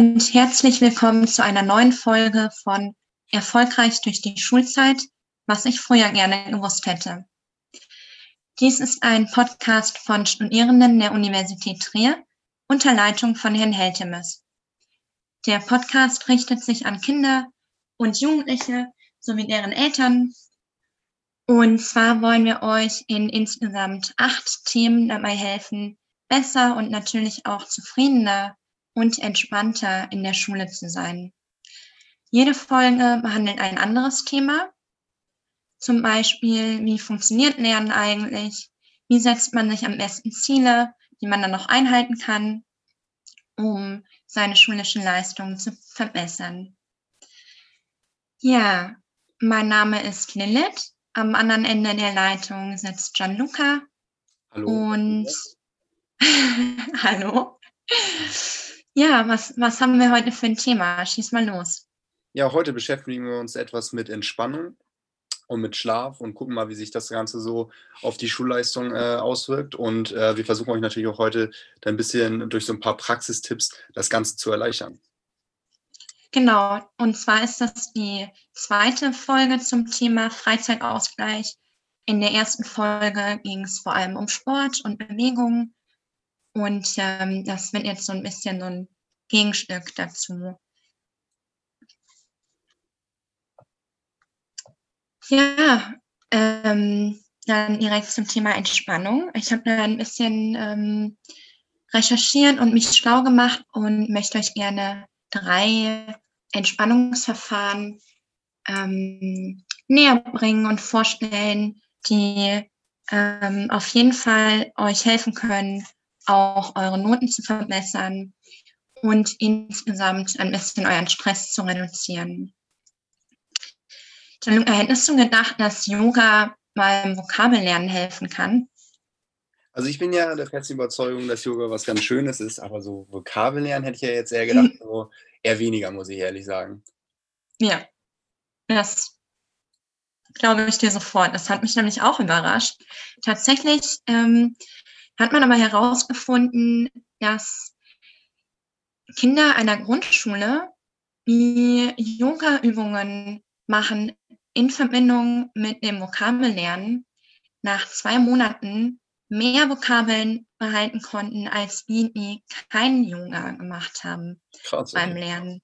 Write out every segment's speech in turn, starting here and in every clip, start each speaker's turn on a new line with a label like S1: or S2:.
S1: und herzlich willkommen zu einer neuen Folge von Erfolgreich durch die Schulzeit, was ich früher gerne gewusst hätte. Dies ist ein Podcast von Studierenden der Universität Trier unter Leitung von Herrn Heltemes. Der Podcast richtet sich an Kinder und Jugendliche sowie deren Eltern. Und zwar wollen wir euch in insgesamt acht Themen dabei helfen, besser und natürlich auch zufriedener und entspannter in der Schule zu sein. Jede Folge behandelt ein anderes Thema. Zum Beispiel, wie funktioniert Lernen eigentlich? Wie setzt man sich am besten Ziele, die man dann noch einhalten kann, um seine schulischen Leistungen zu verbessern? Ja, mein Name ist Lilith. Am anderen Ende der Leitung sitzt Gianluca.
S2: Hallo.
S1: Und hallo. Ja, was, was haben wir heute für ein Thema? Schieß mal los.
S2: Ja, heute beschäftigen wir uns etwas mit Entspannung und mit Schlaf und gucken mal, wie sich das Ganze so auf die Schulleistung äh, auswirkt. Und äh, wir versuchen euch natürlich auch heute ein bisschen durch so ein paar Praxistipps das Ganze zu erleichtern.
S1: Genau, und zwar ist das die zweite Folge zum Thema Freizeitausgleich. In der ersten Folge ging es vor allem um Sport und Bewegung. Und ähm, das wird jetzt so ein bisschen so ein Gegenstück dazu. Ja, ähm, dann direkt zum Thema Entspannung. Ich habe da ein bisschen ähm, recherchiert und mich schlau gemacht und möchte euch gerne drei Entspannungsverfahren ähm, näher bringen und vorstellen, die ähm, auf jeden Fall euch helfen können, auch eure Noten zu verbessern und insgesamt ein bisschen euren Stress zu reduzieren. Dann hättest du gedacht, dass Yoga beim Vokabellernen helfen kann?
S2: Also ich bin ja der festen Überzeugung, dass Yoga was ganz Schönes ist, aber so Vokabellernen hätte ich ja jetzt eher gedacht, so eher weniger, muss ich ehrlich sagen.
S1: Ja, das glaube ich dir sofort. Das hat mich nämlich auch überrascht. Tatsächlich ähm, hat man aber herausgefunden, dass Kinder einer Grundschule, die Yoga-Übungen machen in Verbindung mit dem Vokabellernen, nach zwei Monaten mehr Vokabeln behalten konnten, als die, die keinen Yoga gemacht haben Krass, beim Lernen.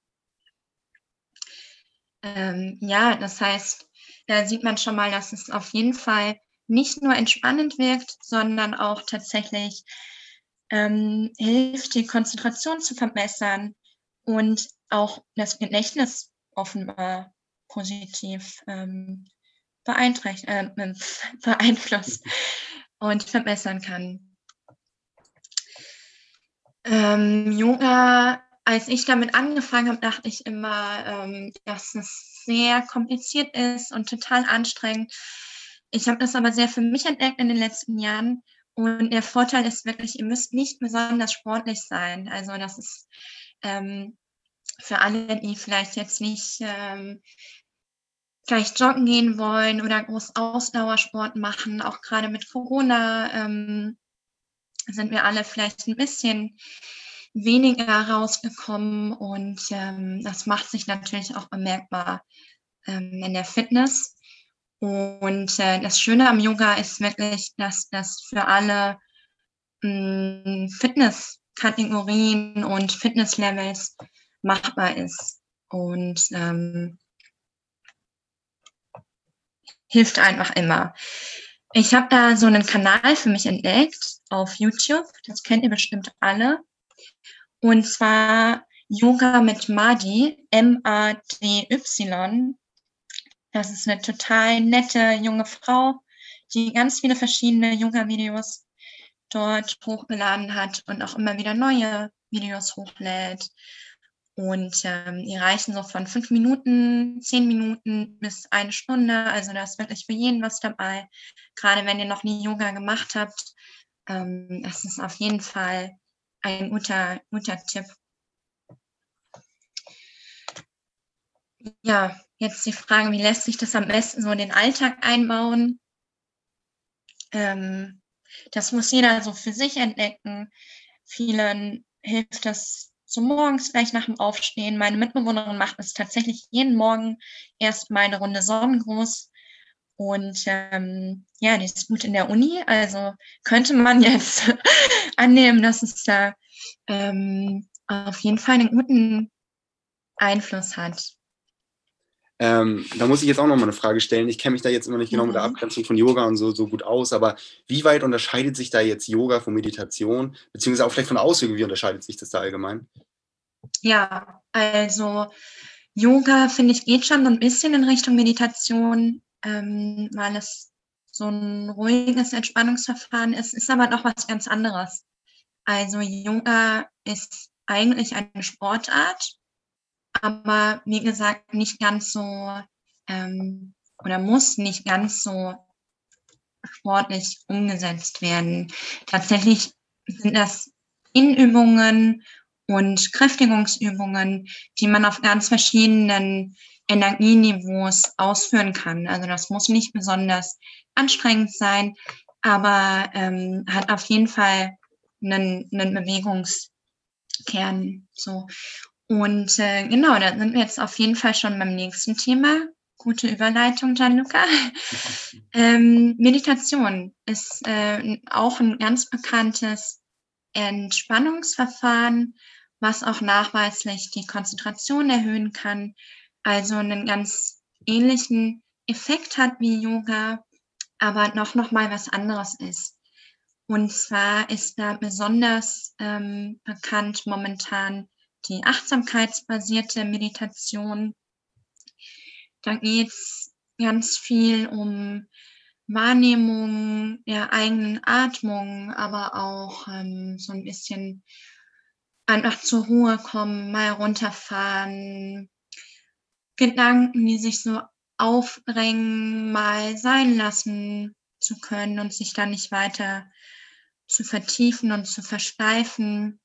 S1: Ähm, ja, das heißt, da sieht man schon mal, dass es auf jeden Fall nicht nur entspannend wirkt, sondern auch tatsächlich ähm, hilft, die Konzentration zu verbessern und auch das Gedächtnis offenbar positiv ähm, äh, beeinflusst und verbessern kann. Ähm, Yoga, als ich damit angefangen habe, dachte ich immer, ähm, dass es sehr kompliziert ist und total anstrengend. Ich habe das aber sehr für mich entdeckt in den letzten Jahren. Und der Vorteil ist wirklich, ihr müsst nicht besonders sportlich sein. Also das ist ähm, für alle, die vielleicht jetzt nicht ähm, vielleicht joggen gehen wollen oder groß Ausdauersport machen, auch gerade mit Corona ähm, sind wir alle vielleicht ein bisschen weniger rausgekommen und ähm, das macht sich natürlich auch bemerkbar ähm, in der Fitness. Und äh, das Schöne am Yoga ist wirklich, dass das für alle hm, Fitnesskategorien und Fitnesslevels machbar ist. Und ähm, hilft einfach immer. Ich habe da so einen Kanal für mich entdeckt auf YouTube. Das kennt ihr bestimmt alle. Und zwar Yoga mit Madi, M-A-D-Y. Das ist eine total nette junge Frau, die ganz viele verschiedene Yoga-Videos dort hochgeladen hat und auch immer wieder neue Videos hochlädt. Und ähm, die reichen so von fünf Minuten, zehn Minuten bis eine Stunde. Also da ist wirklich für jeden was dabei. Gerade wenn ihr noch nie Yoga gemacht habt, ähm, das ist auf jeden Fall ein guter, guter Tipp. Ja, Jetzt die Frage, wie lässt sich das am besten so in den Alltag einbauen? Ähm, das muss jeder so für sich entdecken. Vielen hilft das so morgens gleich nach dem Aufstehen. Meine Mitbewohnerin macht es tatsächlich jeden Morgen erst mal eine Runde Sonnengruß. Und ähm, ja, die ist gut in der Uni. Also könnte man jetzt annehmen, dass es da ähm, auf jeden Fall einen guten Einfluss hat.
S2: Ähm, da muss ich jetzt auch noch mal eine Frage stellen. Ich kenne mich da jetzt immer nicht genau mit der mhm. Abgrenzung von Yoga und so, so gut aus, aber wie weit unterscheidet sich da jetzt Yoga von Meditation? Beziehungsweise auch vielleicht von Ausübung, wie unterscheidet sich das da allgemein?
S1: Ja, also Yoga, finde ich, geht schon ein bisschen in Richtung Meditation, ähm, weil es so ein ruhiges Entspannungsverfahren ist, ist aber noch was ganz anderes. Also Yoga ist eigentlich eine Sportart, aber wie gesagt nicht ganz so ähm, oder muss nicht ganz so sportlich umgesetzt werden. Tatsächlich sind das Inübungen und Kräftigungsübungen, die man auf ganz verschiedenen Energieniveaus ausführen kann. Also das muss nicht besonders anstrengend sein, aber ähm, hat auf jeden Fall einen, einen Bewegungskern. So. Und äh, genau, da sind wir jetzt auf jeden Fall schon beim nächsten Thema. Gute Überleitung, Gianluca. ähm, Meditation ist äh, auch ein ganz bekanntes Entspannungsverfahren, was auch nachweislich die Konzentration erhöhen kann, also einen ganz ähnlichen Effekt hat wie Yoga, aber noch, noch mal was anderes ist. Und zwar ist da besonders ähm, bekannt momentan die achtsamkeitsbasierte Meditation. Da geht es ganz viel um Wahrnehmung der eigenen Atmung, aber auch ähm, so ein bisschen einfach zur Ruhe kommen, mal runterfahren, Gedanken, die sich so aufdrängen, mal sein lassen zu können und sich dann nicht weiter zu vertiefen und zu versteifen.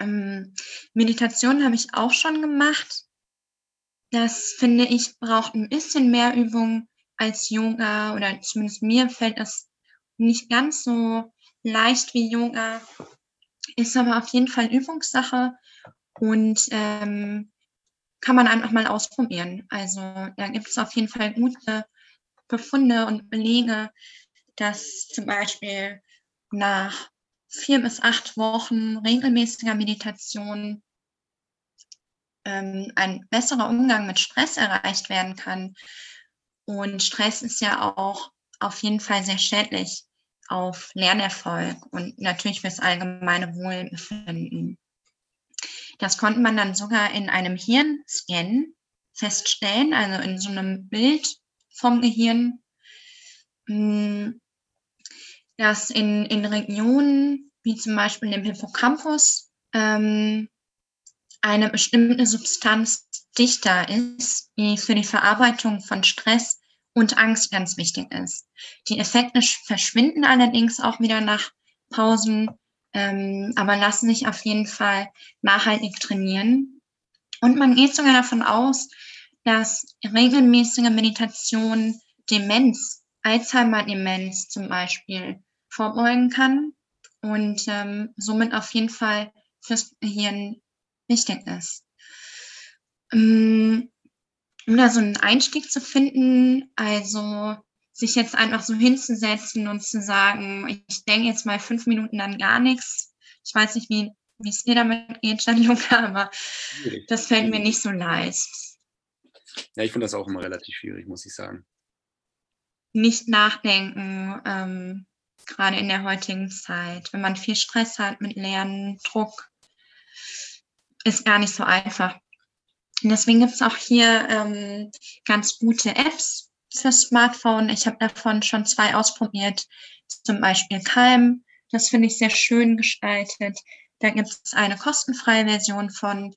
S1: Ähm, Meditation habe ich auch schon gemacht. Das finde ich braucht ein bisschen mehr Übung als Yoga oder zumindest mir fällt das nicht ganz so leicht wie Yoga. Ist aber auf jeden Fall Übungssache und ähm, kann man einfach mal ausprobieren. Also da gibt es auf jeden Fall gute Befunde und Belege, dass zum Beispiel nach vier bis acht Wochen regelmäßiger Meditation ähm, ein besserer Umgang mit Stress erreicht werden kann. Und Stress ist ja auch auf jeden Fall sehr schädlich auf Lernerfolg und natürlich fürs allgemeine Wohlbefinden. Das konnte man dann sogar in einem Hirnscan feststellen, also in so einem Bild vom Gehirn, hm, dass in, in Regionen wie zum Beispiel im Hippocampus ähm, eine bestimmte Substanz dichter ist, die für die Verarbeitung von Stress und Angst ganz wichtig ist. Die Effekte verschwinden allerdings auch wieder nach Pausen, ähm, aber lassen sich auf jeden Fall nachhaltig trainieren. Und man geht sogar davon aus, dass regelmäßige Meditation Demenz, Alzheimer-Demenz zum Beispiel, vorbeugen kann und ähm, somit auf jeden Fall fürs Gehirn wichtig ist. Ähm, um da so einen Einstieg zu finden, also sich jetzt einfach so hinzusetzen und zu sagen, ich denke jetzt mal fünf Minuten an gar nichts. Ich weiß nicht, wie wie es dir damit geht, Gianluca, aber das fällt mir nicht so leicht.
S2: Ja, ich finde das auch immer relativ schwierig, muss ich sagen.
S1: Nicht nachdenken, ähm, gerade in der heutigen Zeit. Wenn man viel Stress hat mit Lernen, Druck, ist gar nicht so einfach. Und deswegen gibt es auch hier ähm, ganz gute Apps für Smartphone. Ich habe davon schon zwei ausprobiert, zum Beispiel Calm. Das finde ich sehr schön gestaltet. Da gibt es eine kostenfreie Version von.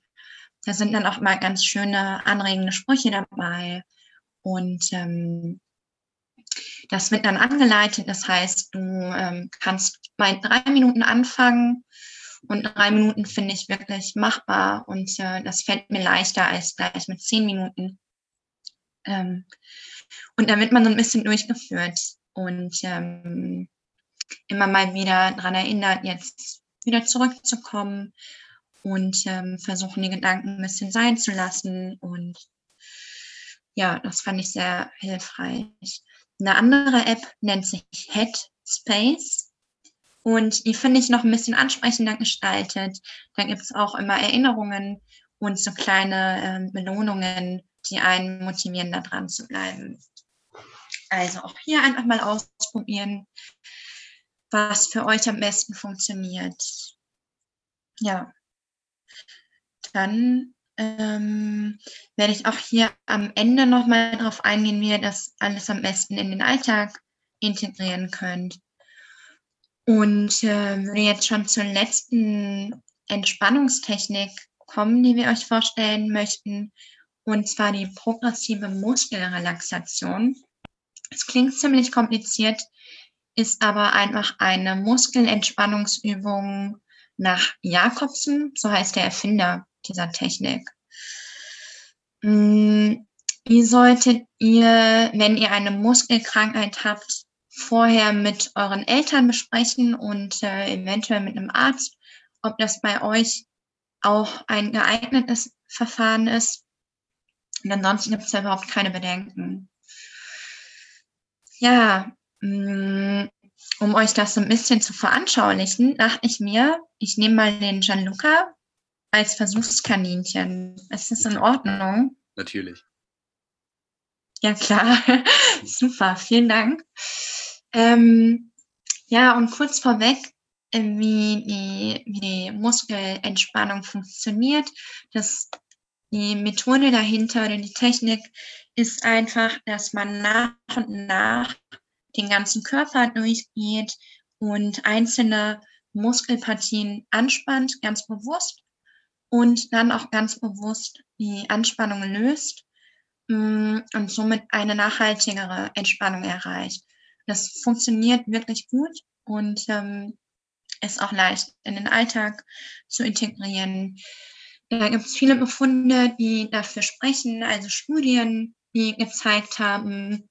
S1: Da sind dann auch mal ganz schöne anregende Sprüche dabei. Und ähm, das wird dann angeleitet. Das heißt, du ähm, kannst bei drei Minuten anfangen und drei Minuten finde ich wirklich machbar und äh, das fällt mir leichter als gleich mit zehn Minuten. Ähm, und wird man so ein bisschen durchgeführt und ähm, immer mal wieder daran erinnert, jetzt wieder zurückzukommen und ähm, versuchen, die Gedanken ein bisschen sein zu lassen. Und ja, das fand ich sehr hilfreich. Eine andere App nennt sich Headspace. Und die finde ich noch ein bisschen ansprechender gestaltet. Da gibt es auch immer Erinnerungen und so kleine äh, Belohnungen, die einen motivieren, da dran zu bleiben. Also auch hier einfach mal ausprobieren, was für euch am besten funktioniert. Ja, dann ähm, werde ich auch hier am Ende nochmal darauf eingehen, wie ihr das alles am besten in den Alltag integrieren könnt. Und äh, würde jetzt schon zur letzten Entspannungstechnik kommen, die wir euch vorstellen möchten, und zwar die progressive Muskelrelaxation. Es klingt ziemlich kompliziert, ist aber einfach eine Muskelentspannungsübung nach Jakobsen, so heißt der Erfinder dieser Technik. Mm, wie solltet ihr, wenn ihr eine Muskelkrankheit habt, vorher mit euren Eltern besprechen und äh, eventuell mit einem Arzt, ob das bei euch auch ein geeignetes Verfahren ist. Und ansonsten gibt es ja überhaupt keine Bedenken. Ja, mm, um euch das so ein bisschen zu veranschaulichen, dachte ich mir, ich nehme mal den Gianluca als Versuchskaninchen. Ist das in Ordnung?
S2: Natürlich.
S1: Ja, klar. Super, vielen Dank. Ähm, ja, und kurz vorweg, wie die, wie die Muskelentspannung funktioniert. Das, die Methode dahinter oder die Technik ist einfach, dass man nach und nach den ganzen Körper durchgeht und einzelne Muskelpartien anspannt, ganz bewusst und dann auch ganz bewusst die Anspannung löst mm, und somit eine nachhaltigere Entspannung erreicht. Das funktioniert wirklich gut und ähm, ist auch leicht in den Alltag zu integrieren. Da gibt es viele Befunde, die dafür sprechen, also Studien, die gezeigt haben,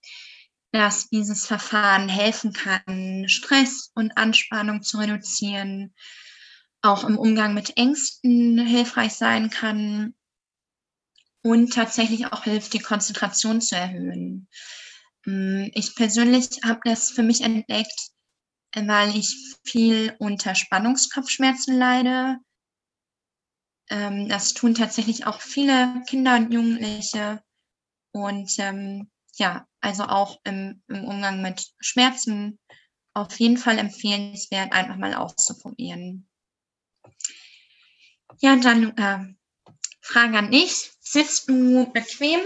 S1: dass dieses Verfahren helfen kann, Stress und Anspannung zu reduzieren, auch im Umgang mit Ängsten hilfreich sein kann und tatsächlich auch hilft, die Konzentration zu erhöhen. Mm, ich persönlich habe das für mich entdeckt, weil ich viel unter Spannungskopfschmerzen leide. Ähm, das tun tatsächlich auch viele Kinder und Jugendliche. Und ähm, ja, also auch im, im Umgang mit Schmerzen auf jeden Fall empfehlenswert, einfach mal auszuprobieren. Ja, dann äh, Frage an dich. Sitzt du bequem?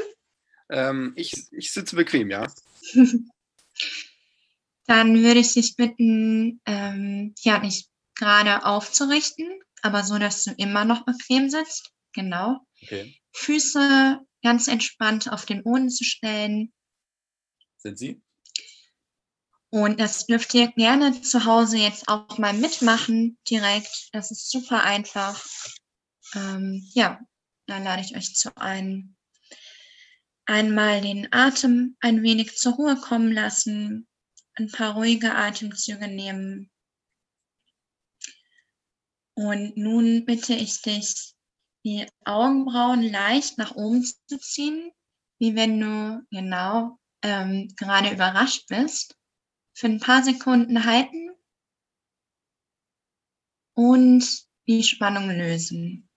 S2: Ähm, ich, ich sitze bequem, ja.
S1: dann würde ich dich bitten, ähm, ja, nicht gerade aufzurichten, aber so, dass du immer noch bequem sitzt. Genau. Okay. Füße ganz entspannt auf den Boden zu stellen.
S2: Sind sie?
S1: Und das dürft ihr gerne zu Hause jetzt auch mal mitmachen direkt. Das ist super einfach. Ähm, ja, dann lade ich euch zu ein. Einmal den Atem ein wenig zur Ruhe kommen lassen, ein paar ruhige Atemzüge nehmen. Und nun bitte ich dich, die Augenbrauen leicht nach oben zu ziehen, wie wenn du genau ähm, gerade überrascht bist für ein paar Sekunden halten und die Spannung lösen.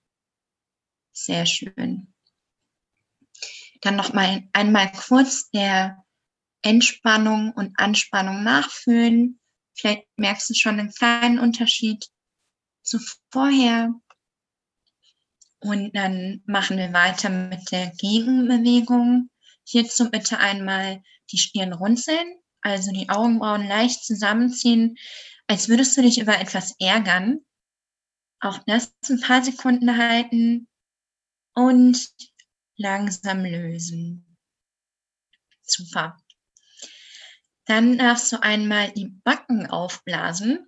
S1: Sehr schön. Dann noch mal einmal kurz der Entspannung und Anspannung nachfühlen. Vielleicht merkst du schon einen kleinen Unterschied zu vorher. Und dann machen wir weiter mit der Gegenbewegung. Hierzu bitte einmal die Stirn runzeln also die Augenbrauen leicht zusammenziehen, als würdest du dich über etwas ärgern. Auch das ein paar Sekunden halten und langsam lösen. Super. Dann darfst du einmal die Backen aufblasen.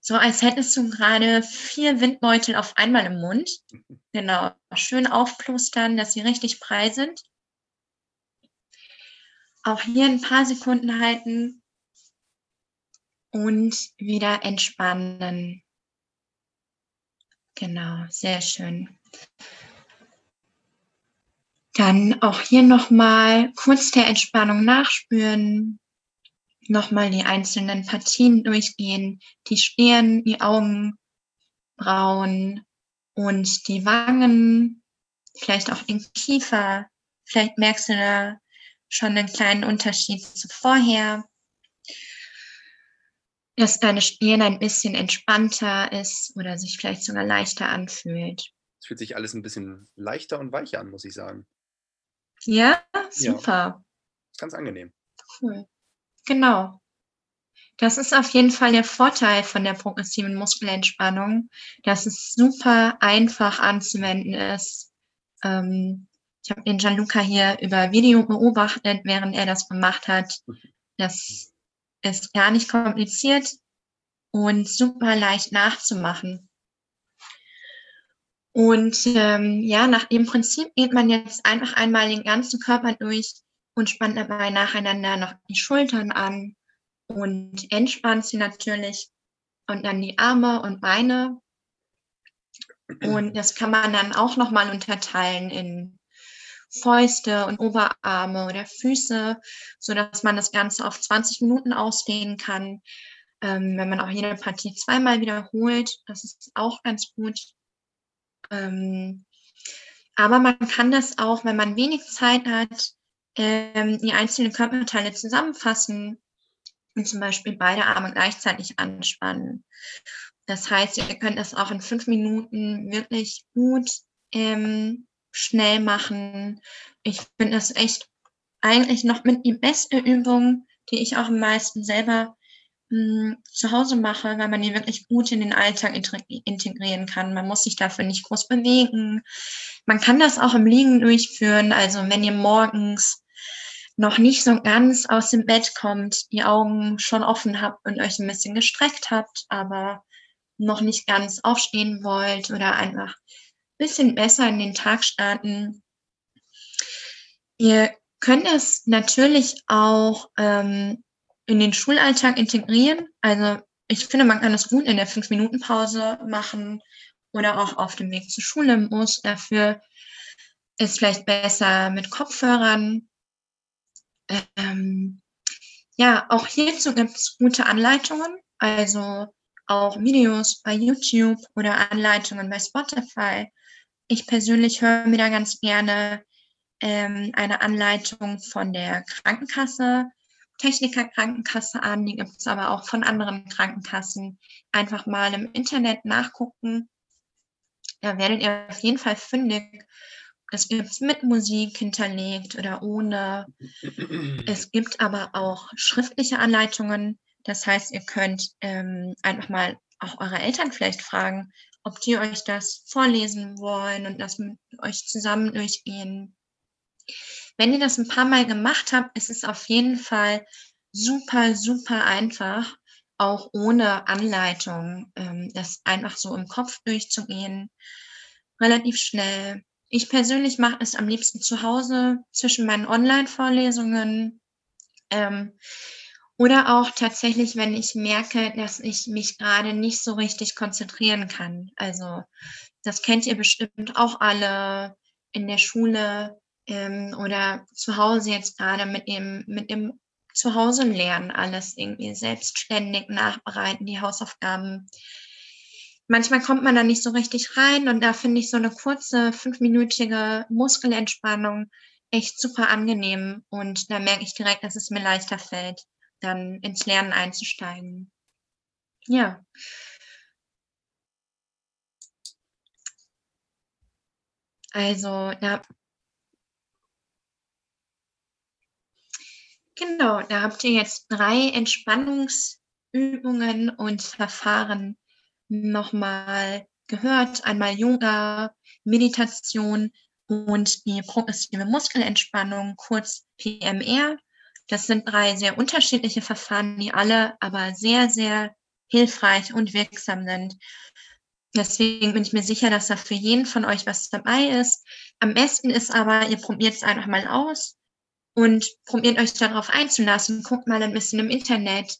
S1: So als hättest du gerade vier Windbeutel auf einmal im Mund. Genau. Schön aufplustern, dass sie richtig frei sind. Auch hier ein paar Sekunden halten und wieder entspannen. Genau, sehr schön. Dann auch hier nochmal kurz der Entspannung nachspüren, nochmal die einzelnen Partien durchgehen, die Stirn, die Augenbrauen und die Wangen, vielleicht auch den Kiefer. Vielleicht merkst du da schon einen kleinen Unterschied zu vorher, dass deine Stirn ein bisschen entspannter ist oder sich vielleicht sogar leichter anfühlt.
S2: Es fühlt sich alles ein bisschen leichter und weicher an, muss ich sagen.
S1: Ja, super. Ja,
S2: ganz angenehm.
S1: Cool. Genau. Das ist auf jeden Fall der Vorteil von der progressiven Muskelentspannung, dass es super einfach anzuwenden ist. Ähm, ich habe den Gianluca hier über Video beobachtet, während er das gemacht hat. Das ist gar nicht kompliziert und super leicht nachzumachen. Und ähm, ja, nach dem Prinzip geht man jetzt einfach einmal den ganzen Körper durch und spannt dabei nacheinander noch die Schultern an und entspannt sie natürlich und dann die Arme und Beine. Und das kann man dann auch nochmal unterteilen in Fäuste und Oberarme oder Füße, so dass man das Ganze auf 20 Minuten ausdehnen kann. Ähm, wenn man auch jede Partie zweimal wiederholt, das ist auch ganz gut. Ähm, aber man kann das auch, wenn man wenig Zeit hat, ähm, die einzelnen Körperteile zusammenfassen und zum Beispiel beide Arme gleichzeitig anspannen. Das heißt, ihr könnt das auch in fünf Minuten wirklich gut ähm, schnell machen. Ich finde das echt eigentlich noch mit die beste Übung, die ich auch am meisten selber mh, hm, zu Hause mache, weil man die wirklich gut in den Alltag integrieren kann. Man muss sich dafür nicht groß bewegen. Man kann das auch im Liegen durchführen. Also wenn ihr morgens noch nicht so ganz aus dem Bett kommt, die Augen schon offen habt und euch ein bisschen gestreckt habt, aber noch nicht ganz aufstehen wollt oder einfach ein bisschen besser in den Tag starten. Ihr könnt es natürlich auch ähm, in den Schulalltag integrieren. Also ich finde, man kann es gut in der 5-Minuten-Pause machen oder auch auf dem Weg zur Schule im. Dafür ist vielleicht besser mit Kopfhörern ähm, ja, auch hierzu gibt es gute Anleitungen, also auch Videos bei YouTube oder Anleitungen bei Spotify. Ich persönlich höre mir da ganz gerne ähm, eine Anleitung von der Krankenkasse, Techniker Krankenkasse an, die gibt es aber auch von anderen Krankenkassen. Einfach mal im Internet nachgucken. Da werdet ihr auf jeden Fall fündig es gibt mit Musik hinterlegt oder ohne. Es gibt aber auch schriftliche Anleitungen. Das heißt, ihr könnt ähm, einfach mal auch eure Eltern vielleicht fragen, ob die euch das vorlesen wollen und das mit euch zusammen durchgehen. Wenn ihr das ein paar Mal gemacht habt, ist es auf jeden Fall super, super einfach, auch ohne Anleitung, ähm, das einfach so im Kopf durchzugehen. Relativ schnell. Ich persönlich mache es am liebsten zu Hause zwischen meinen Online-Vorlesungen ähm, oder auch tatsächlich, wenn ich merke, dass ich mich gerade nicht so richtig konzentrieren kann. Also das kennt ihr bestimmt auch alle in der Schule ähm, oder zu Hause jetzt gerade mit dem, mit dem Zuhause lernen, alles irgendwie selbstständig nachbereiten, die Hausaufgaben manchmal kommt man da nicht so richtig rein und da finde ich so eine kurze fünfminütige Muskelentspannung echt super angenehm und da merke ich direkt, dass es mir leichter fällt, dann ins Lernen einzusteigen. Ja. Also, ja. Genau, da habt ihr jetzt drei Entspannungsübungen und Verfahren nochmal gehört. Einmal Yoga, Meditation und die progressive Muskelentspannung, kurz PMR. Das sind drei sehr unterschiedliche Verfahren, die alle aber sehr, sehr hilfreich und wirksam sind. Deswegen bin ich mir sicher, dass da für jeden von euch was dabei ist. Am besten ist aber, ihr probiert es einfach mal aus und probiert euch darauf einzulassen. Guckt mal ein bisschen im Internet,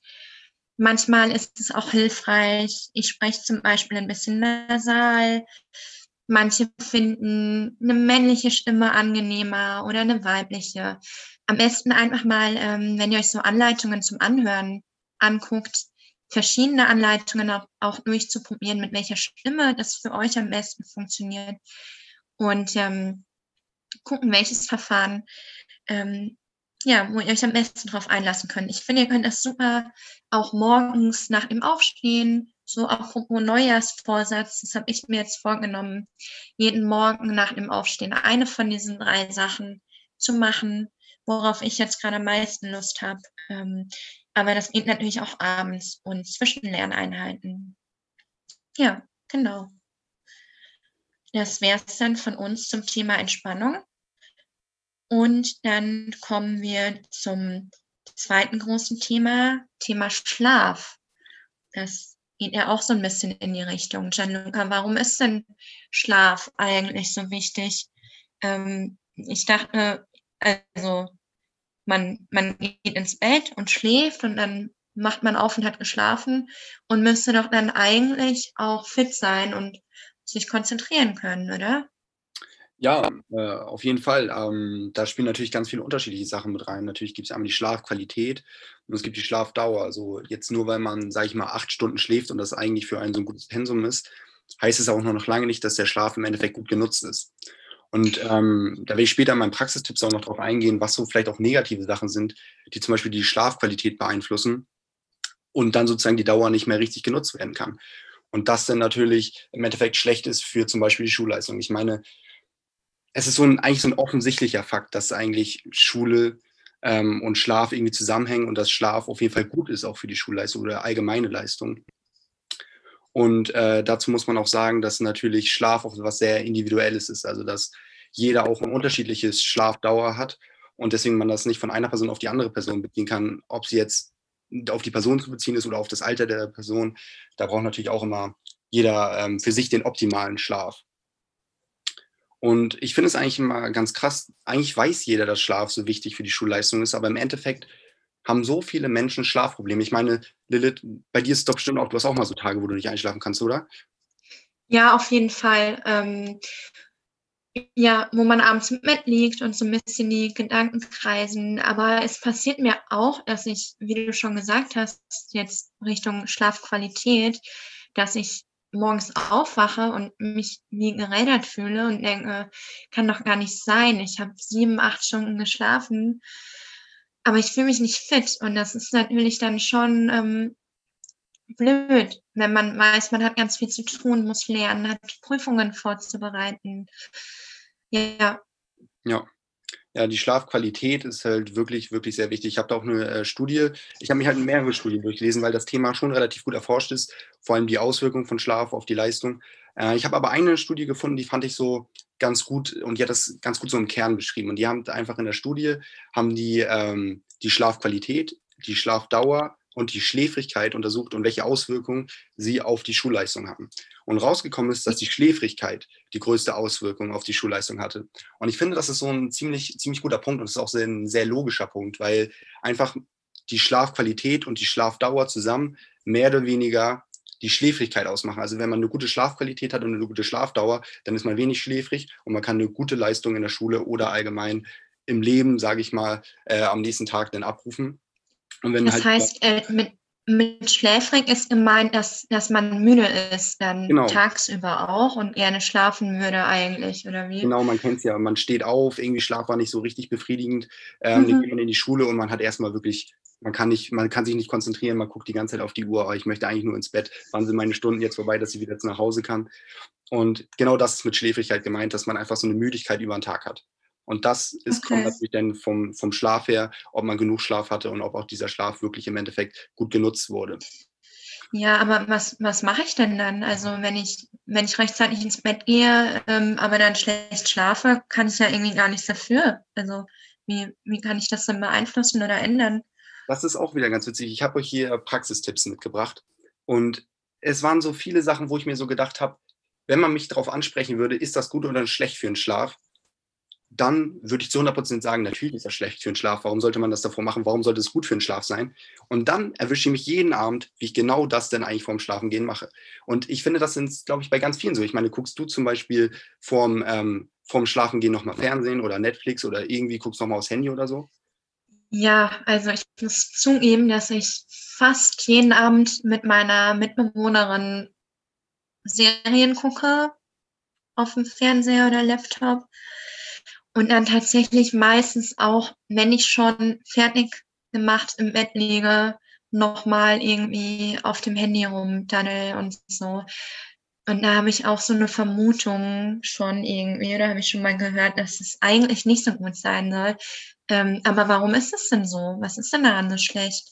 S1: manchmal ist es auch hilfreich. Ich spreche zum Beispiel ein bisschen nasal. Manche finden eine männliche Stimme angenehmer oder eine weibliche. Am besten einfach mal, ähm, wenn ihr euch so Anleitungen zum Anhören anguckt, verschiedene Anleitungen auch, auch durchzuprobieren, mit welcher Stimme das für euch am besten funktioniert. Und ähm, gucken, welches Verfahren ähm, ja, wo ihr euch am besten drauf einlassen könnt. Ich finde, ihr könnt das super auch morgens nach dem Aufstehen, so auch Neujahrsvorsatz, das habe ich mir jetzt vorgenommen, jeden Morgen nach dem Aufstehen eine von diesen drei Sachen zu machen, worauf ich jetzt gerade am meisten Lust habe. Ähm, aber das geht natürlich auch abends und zwischen Lerneinheiten. Ja, genau. Das wäre es dann von uns zum Thema Entspannung. Und dann kommen wir zum zweiten großen Thema, Thema Schlaf. Das geht ja auch so ein bisschen in die Richtung. Gianluca, warum ist denn Schlaf eigentlich so wichtig? Ähm, ich dachte, also man, man geht ins Bett und schläft und dann macht man auf und hat geschlafen und müsste doch dann eigentlich auch fit sein und sich konzentrieren können, oder?
S2: Ja, äh, auf jeden Fall. Ähm, da spielen natürlich ganz viele unterschiedliche Sachen mit rein. Natürlich gibt es einmal die Schlafqualität und es gibt die Schlafdauer. Also jetzt nur, weil man, sage ich mal, acht Stunden schläft und das eigentlich für einen so ein gutes Pensum ist, heißt es auch noch lange nicht, dass der Schlaf im Endeffekt gut genutzt ist. Und ähm, da will ich später in meinen Praxistipps auch noch darauf eingehen, was so vielleicht auch negative Sachen sind, die zum Beispiel die Schlafqualität beeinflussen und dann sozusagen die Dauer nicht mehr richtig genutzt werden kann. Und das dann natürlich im Endeffekt schlecht ist für zum Beispiel die Schulleistung. Ich meine, es ist so ein, eigentlich so ein offensichtlicher Fakt, dass eigentlich Schule ähm, und Schlaf irgendwie zusammenhängen und dass Schlaf auf jeden Fall gut ist, auch für die Schulleistung oder allgemeine Leistung. Und äh, dazu muss man auch sagen, dass natürlich Schlaf auch etwas sehr Individuelles ist, also dass jeder auch ein unterschiedliches Schlafdauer hat und deswegen man das nicht von einer Person auf die andere Person beziehen kann, ob sie jetzt auf die Person zu beziehen ist oder auf das Alter der Person. Da braucht natürlich auch immer jeder ähm, für sich den optimalen Schlaf. Und ich finde es eigentlich immer ganz krass. Eigentlich weiß jeder, dass Schlaf so wichtig für die Schulleistung ist, aber im Endeffekt haben so viele Menschen Schlafprobleme. Ich meine, Lilith, bei dir ist doch bestimmt auch, du hast auch mal so Tage, wo du nicht einschlafen kannst, oder?
S1: Ja, auf jeden Fall. Ähm, ja, wo man abends im Bett liegt und so ein bisschen die Gedanken kreisen. Aber es passiert mir auch, dass ich, wie du schon gesagt hast, jetzt Richtung Schlafqualität, dass ich morgens aufwache und mich wie gerädert fühle und denke, kann doch gar nicht sein. Ich habe sieben, acht Stunden geschlafen, aber ich fühle mich nicht fit. Und das ist natürlich dann schon ähm, blöd, wenn man weiß, man hat ganz viel zu tun, muss lernen, hat Prüfungen vorzubereiten. Ja.
S2: Ja, ja, die Schlafqualität ist halt wirklich, wirklich sehr wichtig. Ich habe da auch eine äh, Studie, ich habe mich halt mehrere Studien durchgelesen, weil das Thema schon relativ gut erforscht ist, vor allem die Auswirkungen von Schlaf auf die Leistung. Äh, ich habe aber eine Studie gefunden, die fand ich so ganz gut und die hat das ganz gut so im Kern beschrieben. Und die haben einfach in der Studie, haben die ähm, die Schlafqualität, die Schlafdauer und die Schläfrigkeit untersucht und welche Auswirkungen sie auf die Schulleistung haben. Und rausgekommen ist, dass die Schläfrigkeit die größte Auswirkung auf die Schulleistung hatte. Und ich finde, das ist so ein ziemlich, ziemlich guter Punkt und es ist auch ein sehr logischer Punkt, weil einfach die Schlafqualität und die Schlafdauer zusammen mehr oder weniger die Schläfrigkeit ausmachen. Also wenn man eine gute Schlafqualität hat und eine gute Schlafdauer, dann ist man wenig schläfrig und man kann eine gute Leistung in der Schule oder allgemein im Leben, sage ich mal, äh, am nächsten Tag dann abrufen
S1: das halt heißt, äh, mit, mit schläfrig ist gemeint, dass, dass man müde ist, dann genau. tagsüber auch und gerne schlafen würde eigentlich, oder wie?
S2: Genau, man kennt es ja. Man steht auf, irgendwie Schlaf war nicht so richtig befriedigend. Ähm, mhm. Dann geht man in die Schule und man hat erstmal wirklich, man kann, nicht, man kann sich nicht konzentrieren, man guckt die ganze Zeit auf die Uhr, oh, ich möchte eigentlich nur ins Bett, wann sind meine Stunden jetzt vorbei, dass ich wieder jetzt nach Hause kann. Und genau das ist mit Schläfrigkeit gemeint, dass man einfach so eine Müdigkeit über den Tag hat. Und das ist, okay. kommt natürlich dann vom, vom Schlaf her, ob man genug Schlaf hatte und ob auch dieser Schlaf wirklich im Endeffekt gut genutzt wurde.
S1: Ja, aber was, was mache ich denn dann? Also wenn ich, wenn ich rechtzeitig ins Bett gehe, ähm, aber dann schlecht schlafe, kann ich ja irgendwie gar nichts dafür. Also wie, wie kann ich das dann beeinflussen oder ändern?
S2: Das ist auch wieder ganz witzig. Ich habe euch hier Praxistipps mitgebracht. Und es waren so viele Sachen, wo ich mir so gedacht habe, wenn man mich darauf ansprechen würde, ist das gut oder schlecht für den Schlaf, dann würde ich zu 100% sagen, natürlich ist das schlecht für den Schlaf. Warum sollte man das davor machen? Warum sollte es gut für den Schlaf sein? Und dann erwische ich mich jeden Abend, wie ich genau das denn eigentlich vorm Schlafengehen mache. Und ich finde, das sind, glaube ich, bei ganz vielen so. Ich meine, guckst du zum Beispiel vorm, ähm, vorm Schlafengehen nochmal Fernsehen oder Netflix oder irgendwie guckst nochmal aufs Handy oder so?
S1: Ja, also ich muss zugeben, dass ich fast jeden Abend mit meiner Mitbewohnerin Serien gucke auf dem Fernseher oder Laptop. Und dann tatsächlich meistens auch, wenn ich schon fertig gemacht im Bett liege, nochmal irgendwie auf dem Handy rumdaddel und so. Und da habe ich auch so eine Vermutung schon irgendwie, oder habe ich schon mal gehört, dass es eigentlich nicht so gut sein soll. Ähm, aber warum ist es denn so? Was ist denn daran so schlecht?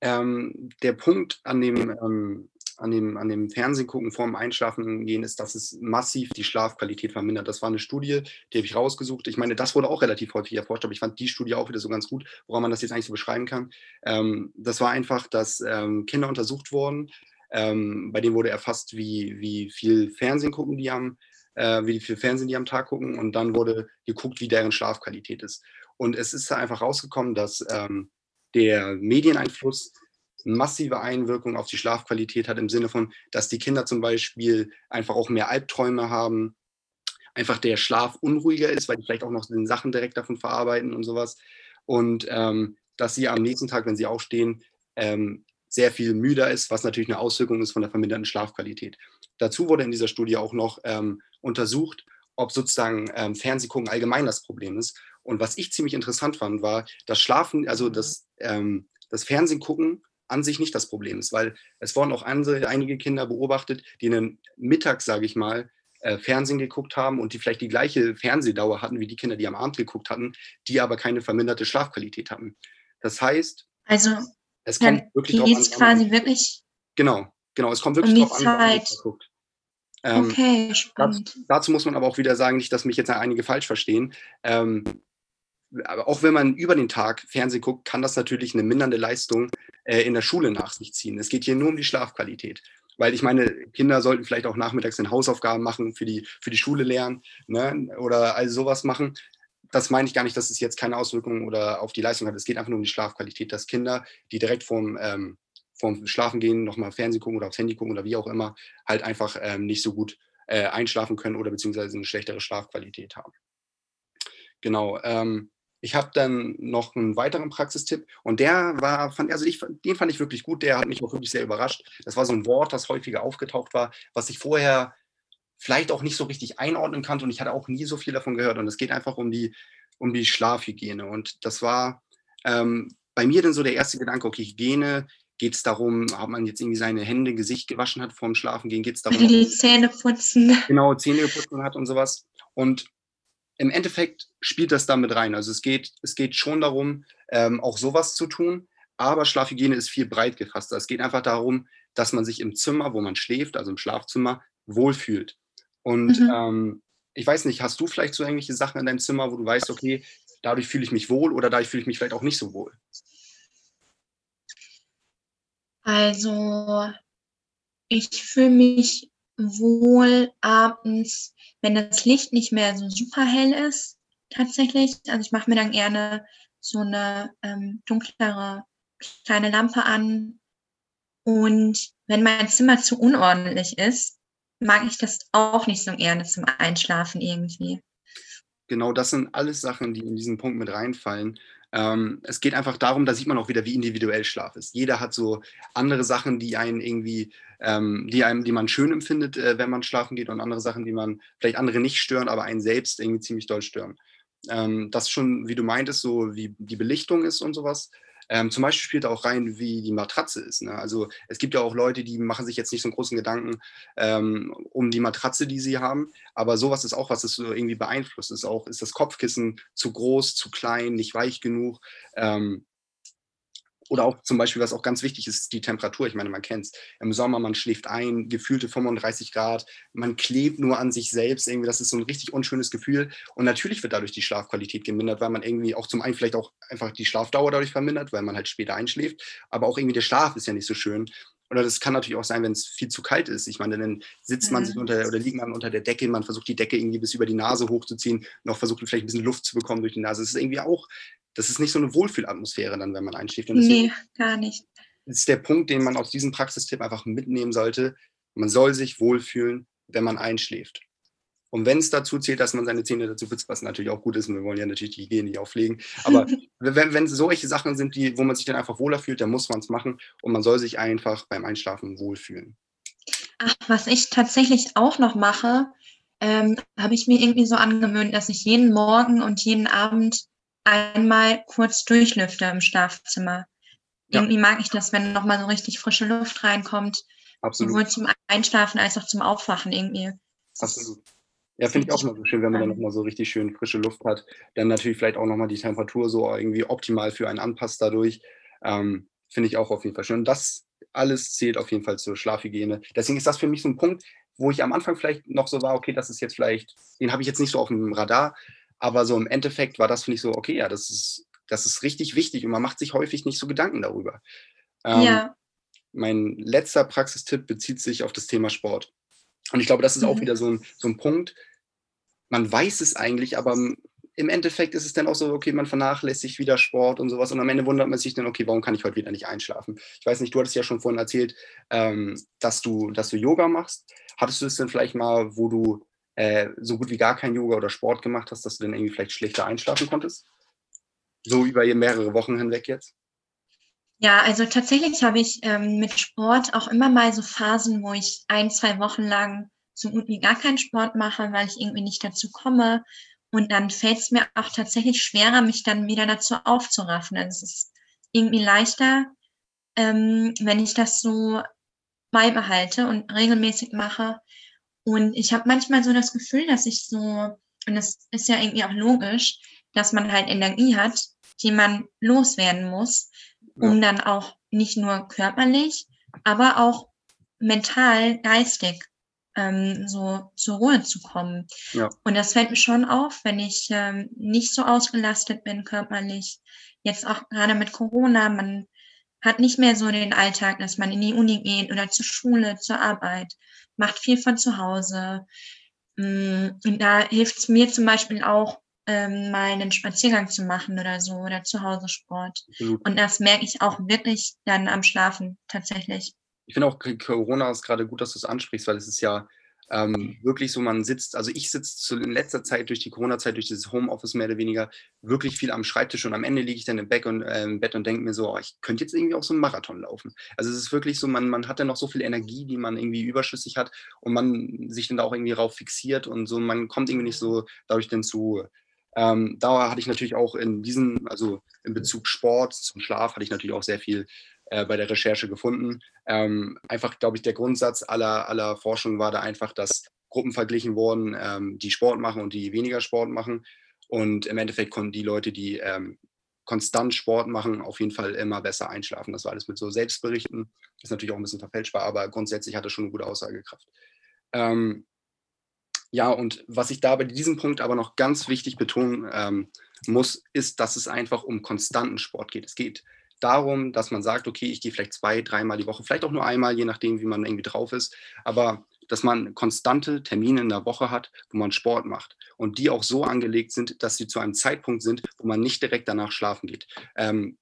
S2: Ähm, der Punkt an dem ähm, an dem, an dem Fernsehen gucken vor dem Einschlafen gehen, ist, dass es massiv die Schlafqualität vermindert. Das war eine Studie, die habe ich rausgesucht. Ich meine, das wurde auch relativ häufig erforscht, aber ich fand die Studie auch wieder so ganz gut, woran man das jetzt eigentlich so beschreiben kann. Ähm, das war einfach, dass ähm, Kinder untersucht wurden, ähm, bei denen wurde erfasst, wie, wie viel Fernsehen gucken die am, äh, wie viel Fernsehen die am Tag gucken und dann wurde geguckt, wie deren Schlafqualität ist. Und es ist einfach rausgekommen, dass ähm, der Medieneinfluss massive Einwirkung auf die Schlafqualität hat, im Sinne von, dass die Kinder zum Beispiel einfach auch mehr Albträume haben, einfach der Schlaf unruhiger ist, weil die vielleicht auch noch den Sachen direkt davon verarbeiten und sowas. Und ähm, dass sie am nächsten Tag, wenn sie aufstehen, ähm, sehr viel müder ist, was natürlich eine Auswirkung ist von der verminderten Schlafqualität. Dazu wurde in dieser Studie auch noch ähm, untersucht, ob sozusagen ähm, Fernsehgucken allgemein das Problem ist. Und was ich ziemlich interessant fand, war, das Schlafen, also das, ähm, das Fernsehen gucken an sich nicht das Problem ist, weil es wurden auch andere, einige Kinder beobachtet, die einen Mittag, sage ich mal, äh, Fernsehen geguckt haben und die vielleicht die gleiche Fernsehdauer hatten wie die Kinder, die am Abend geguckt hatten, die aber keine verminderte Schlafqualität hatten. Das heißt,
S1: also es kommt wirklich drauf an, quasi wirklich
S2: genau, genau, es kommt wirklich
S1: um drauf an, man guckt. Ähm, okay, spannend.
S2: Dazu, dazu, muss man aber auch wieder sagen, nicht, dass mich jetzt einige falsch verstehen. Ähm, aber auch wenn man über den Tag Fernsehen guckt, kann das natürlich eine mindernde Leistung äh, in der Schule nach sich ziehen. Es geht hier nur um die Schlafqualität. Weil ich meine, Kinder sollten vielleicht auch nachmittags den Hausaufgaben machen, für die, für die Schule lernen ne? oder all sowas machen. Das meine ich gar nicht, dass es jetzt keine Auswirkungen oder auf die Leistung hat. Es geht einfach nur um die Schlafqualität, dass Kinder, die direkt vorm, ähm, vorm Schlafen gehen, nochmal Fernsehen gucken oder aufs Handy gucken oder wie auch immer, halt einfach ähm, nicht so gut äh, einschlafen können oder beziehungsweise eine schlechtere Schlafqualität haben. Genau. Ähm, ich habe dann noch einen weiteren Praxistipp und der war, fand, also ich, den fand ich wirklich gut, der hat mich auch wirklich sehr überrascht. Das war so ein Wort, das häufiger aufgetaucht war, was ich vorher vielleicht auch nicht so richtig einordnen kannte und ich hatte auch nie so viel davon gehört. Und es geht einfach um die, um die Schlafhygiene. Und das war ähm, bei mir dann so der erste Gedanke, okay, Hygiene, geht es darum, ob man jetzt irgendwie seine Hände, Gesicht gewaschen hat vorm Schlafen gehen, geht es darum.
S1: Die Zähne putzen.
S2: Genau, Zähne putzen hat und sowas. Und im Endeffekt spielt das damit rein. Also es geht, es geht schon darum, ähm, auch sowas zu tun, aber Schlafhygiene ist viel breit gefasst. Es geht einfach darum, dass man sich im Zimmer, wo man schläft, also im Schlafzimmer, wohlfühlt. Und mhm. ähm, ich weiß nicht, hast du vielleicht so irgendwelche Sachen in deinem Zimmer, wo du weißt, okay, dadurch fühle ich mich wohl oder dadurch fühle ich mich vielleicht auch nicht so wohl?
S1: Also, ich fühle mich wohl abends, wenn das Licht nicht mehr so super hell ist, tatsächlich. Also ich mache mir dann gerne so eine ähm, dunklere kleine Lampe an. Und wenn mein Zimmer zu unordentlich ist, mag ich das auch nicht so gerne zum Einschlafen irgendwie.
S2: Genau, das sind alles Sachen, die in diesen Punkt mit reinfallen. Ähm, es geht einfach darum, da sieht man auch wieder, wie individuell Schlaf ist. Jeder hat so andere Sachen, die einen irgendwie, ähm, die einem, die man schön empfindet, äh, wenn man schlafen geht, und andere Sachen, die man vielleicht andere nicht stören, aber einen selbst irgendwie ziemlich doll stören. Ähm, das schon, wie du meintest, so wie die Belichtung ist und sowas. Ähm, zum Beispiel spielt auch rein, wie die Matratze ist. Ne? Also es gibt ja auch Leute, die machen sich jetzt nicht so einen großen Gedanken ähm, um die Matratze, die sie haben, aber sowas ist auch, was es irgendwie beeinflusst. Ist auch, ist das Kopfkissen zu groß, zu klein, nicht weich genug? Ähm, oder auch zum Beispiel, was auch ganz wichtig ist, ist die Temperatur. Ich meine, man kennt es. Im Sommer, man schläft ein, gefühlte 35 Grad, man klebt nur an sich selbst. Irgendwie, das ist so ein richtig unschönes Gefühl. Und natürlich wird dadurch die Schlafqualität gemindert, weil man irgendwie auch zum einen vielleicht auch einfach die Schlafdauer dadurch vermindert, weil man halt später einschläft. Aber auch irgendwie der Schlaf ist ja nicht so schön. Oder das kann natürlich auch sein, wenn es viel zu kalt ist. Ich meine, dann sitzt man mhm. sich unter oder liegt man unter der Decke, man versucht die Decke irgendwie bis über die Nase hochzuziehen, noch versucht vielleicht ein bisschen Luft zu bekommen durch die Nase. Das ist irgendwie auch, das ist nicht so eine Wohlfühlatmosphäre dann, wenn man einschläft. Und
S1: nee, gar nicht.
S2: Das ist der Punkt, den man aus diesem Praxistipp einfach mitnehmen sollte. Man soll sich wohlfühlen, wenn man einschläft. Und wenn es dazu zählt, dass man seine Zähne dazu putzt, was natürlich auch gut ist, und wir wollen ja natürlich die Hygiene nicht auflegen, aber wenn, wenn solche Sachen sind, die, wo man sich dann einfach wohler fühlt, dann muss man es machen und man soll sich einfach beim Einschlafen wohlfühlen.
S1: Ach, was ich tatsächlich auch noch mache, ähm, habe ich mir irgendwie so angewöhnt, dass ich jeden Morgen und jeden Abend einmal kurz durchlüfte im Schlafzimmer. Ja. Irgendwie mag ich das, wenn nochmal so richtig frische Luft reinkommt. Absolut. Sowohl zum Einschlafen als auch zum Aufwachen irgendwie.
S2: Absolut. Ja, finde ich auch mal so schön, wenn man dann nochmal so richtig schön frische Luft hat. Dann natürlich vielleicht auch nochmal die Temperatur so irgendwie optimal für einen anpasst dadurch. Ähm, finde ich auch auf jeden Fall schön. Das alles zählt auf jeden Fall zur Schlafhygiene. Deswegen ist das für mich so ein Punkt, wo ich am Anfang vielleicht noch so war, okay, das ist jetzt vielleicht, den habe ich jetzt nicht so auf dem Radar, aber so im Endeffekt war das, finde ich so, okay, ja, das ist, das ist richtig wichtig und man macht sich häufig nicht so Gedanken darüber. Ähm, ja. Mein letzter Praxistipp bezieht sich auf das Thema Sport. Und ich glaube, das ist auch mhm. wieder so ein, so ein Punkt. Man weiß es eigentlich, aber im Endeffekt ist es dann auch so, okay, man vernachlässigt wieder Sport und sowas und am Ende wundert man sich dann, okay, warum kann ich heute wieder nicht einschlafen? Ich weiß nicht, du hattest ja schon vorhin erzählt, ähm, dass, du, dass du Yoga machst. Hattest du es denn vielleicht mal, wo du äh, so gut wie gar kein Yoga oder Sport gemacht hast, dass du dann irgendwie vielleicht schlechter einschlafen konntest? So über mehrere Wochen hinweg jetzt?
S1: Ja, also tatsächlich habe ich ähm, mit Sport auch immer mal so Phasen, wo ich ein, zwei Wochen lang so gut wie gar keinen Sport mache, weil ich irgendwie nicht dazu komme. Und dann fällt es mir auch tatsächlich schwerer, mich dann wieder dazu aufzuraffen. Also es ist irgendwie leichter, ähm, wenn ich das so beibehalte und regelmäßig mache. Und ich habe manchmal so das Gefühl, dass ich so, und das ist ja irgendwie auch logisch, dass man halt Energie hat, die man loswerden muss um dann auch nicht nur körperlich, aber auch mental, geistig ähm, so zur Ruhe zu kommen. Ja. Und das fällt mir schon auf, wenn ich ähm, nicht so ausgelastet bin körperlich. Jetzt auch gerade mit Corona, man hat nicht mehr so den Alltag, dass man in die Uni geht oder zur Schule, zur Arbeit, macht viel von zu Hause. Mm, und da hilft es mir zum Beispiel auch, ähm, mal einen Spaziergang zu machen oder so oder zu Hause Sport. Absolut. Und das merke ich auch wirklich dann am Schlafen tatsächlich.
S2: Ich finde auch Corona ist gerade gut, dass du es ansprichst, weil es ist ja ähm, wirklich so, man sitzt, also ich sitze in letzter Zeit durch die Corona-Zeit, durch dieses Homeoffice mehr oder weniger, wirklich viel am Schreibtisch und am Ende liege ich dann im Bett und, äh, im Bett und denke mir so, oh, ich könnte jetzt irgendwie auch so einen Marathon laufen. Also es ist wirklich so, man, man hat dann noch so viel Energie, die man irgendwie überschüssig hat und man sich dann da auch irgendwie rauf fixiert und so, man kommt irgendwie nicht so dadurch dann zu ähm, da hatte ich natürlich auch in diesem, also in Bezug Sport zum Schlaf, hatte ich natürlich auch sehr viel äh, bei der Recherche gefunden. Ähm, einfach, glaube ich, der Grundsatz aller, aller Forschung war da einfach, dass Gruppen verglichen wurden, ähm, die Sport machen und die weniger Sport machen. Und im Endeffekt konnten die Leute, die ähm, konstant Sport machen, auf jeden Fall immer besser einschlafen. Das war alles mit so Selbstberichten. Ist natürlich auch ein bisschen verfälschbar, aber grundsätzlich hat das schon eine gute Aussagekraft. Ähm, ja, und was ich da bei diesem Punkt aber noch ganz wichtig betonen ähm, muss, ist, dass es einfach um konstanten Sport geht. Es geht darum, dass man sagt, okay, ich gehe vielleicht zwei, dreimal die Woche, vielleicht auch nur einmal, je nachdem, wie man irgendwie drauf ist, aber dass man konstante Termine in der Woche hat, wo man Sport macht und die auch so angelegt sind, dass sie zu einem Zeitpunkt sind, wo man nicht direkt danach schlafen geht. Ähm,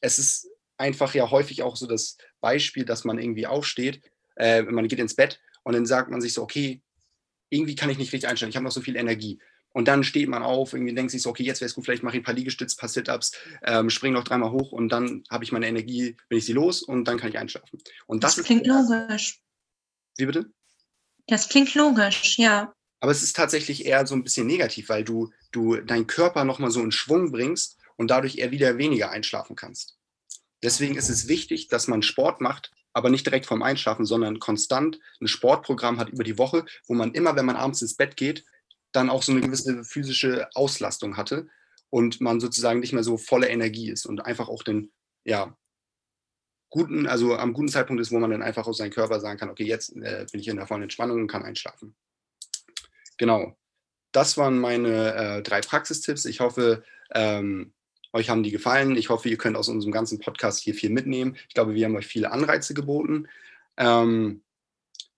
S2: es ist einfach ja häufig auch so das Beispiel, dass man irgendwie aufsteht, äh, man geht ins Bett und dann sagt man sich so, okay, irgendwie kann ich nicht richtig einstellen, ich habe noch so viel Energie. Und dann steht man auf, irgendwie denkt sich so, okay, jetzt wäre es gut, vielleicht mache ich ein paar Liegestütze, ein paar Sit-Ups, ähm, springe noch dreimal hoch und dann habe ich meine Energie, bin ich sie los und dann kann ich einschlafen. Und das,
S1: das klingt ist, logisch.
S2: Wie bitte?
S1: Das klingt logisch, ja.
S2: Aber es ist tatsächlich eher so ein bisschen negativ, weil du, du deinen Körper nochmal so in Schwung bringst und dadurch eher wieder weniger einschlafen kannst. Deswegen ist es wichtig, dass man Sport macht, aber nicht direkt vorm Einschlafen, sondern konstant ein Sportprogramm hat über die Woche, wo man immer, wenn man abends ins Bett geht, dann auch so eine gewisse physische Auslastung hatte und man sozusagen nicht mehr so voller Energie ist und einfach auch den, ja, guten, also am guten Zeitpunkt ist, wo man dann einfach aus seinem Körper sagen kann, okay, jetzt äh, bin ich in der vollen Entspannung und kann einschlafen. Genau. Das waren meine äh, drei Praxistipps. Ich hoffe, ähm, euch haben die gefallen. Ich hoffe, ihr könnt aus unserem ganzen Podcast hier viel mitnehmen. Ich glaube, wir haben euch viele Anreize geboten. Ähm,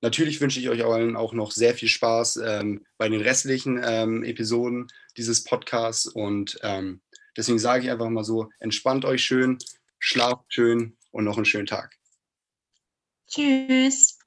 S2: natürlich wünsche ich euch allen auch noch sehr viel Spaß ähm, bei den restlichen ähm, Episoden dieses Podcasts. Und ähm, deswegen sage ich einfach mal so, entspannt euch schön, schlaft schön und noch einen schönen Tag.
S1: Tschüss.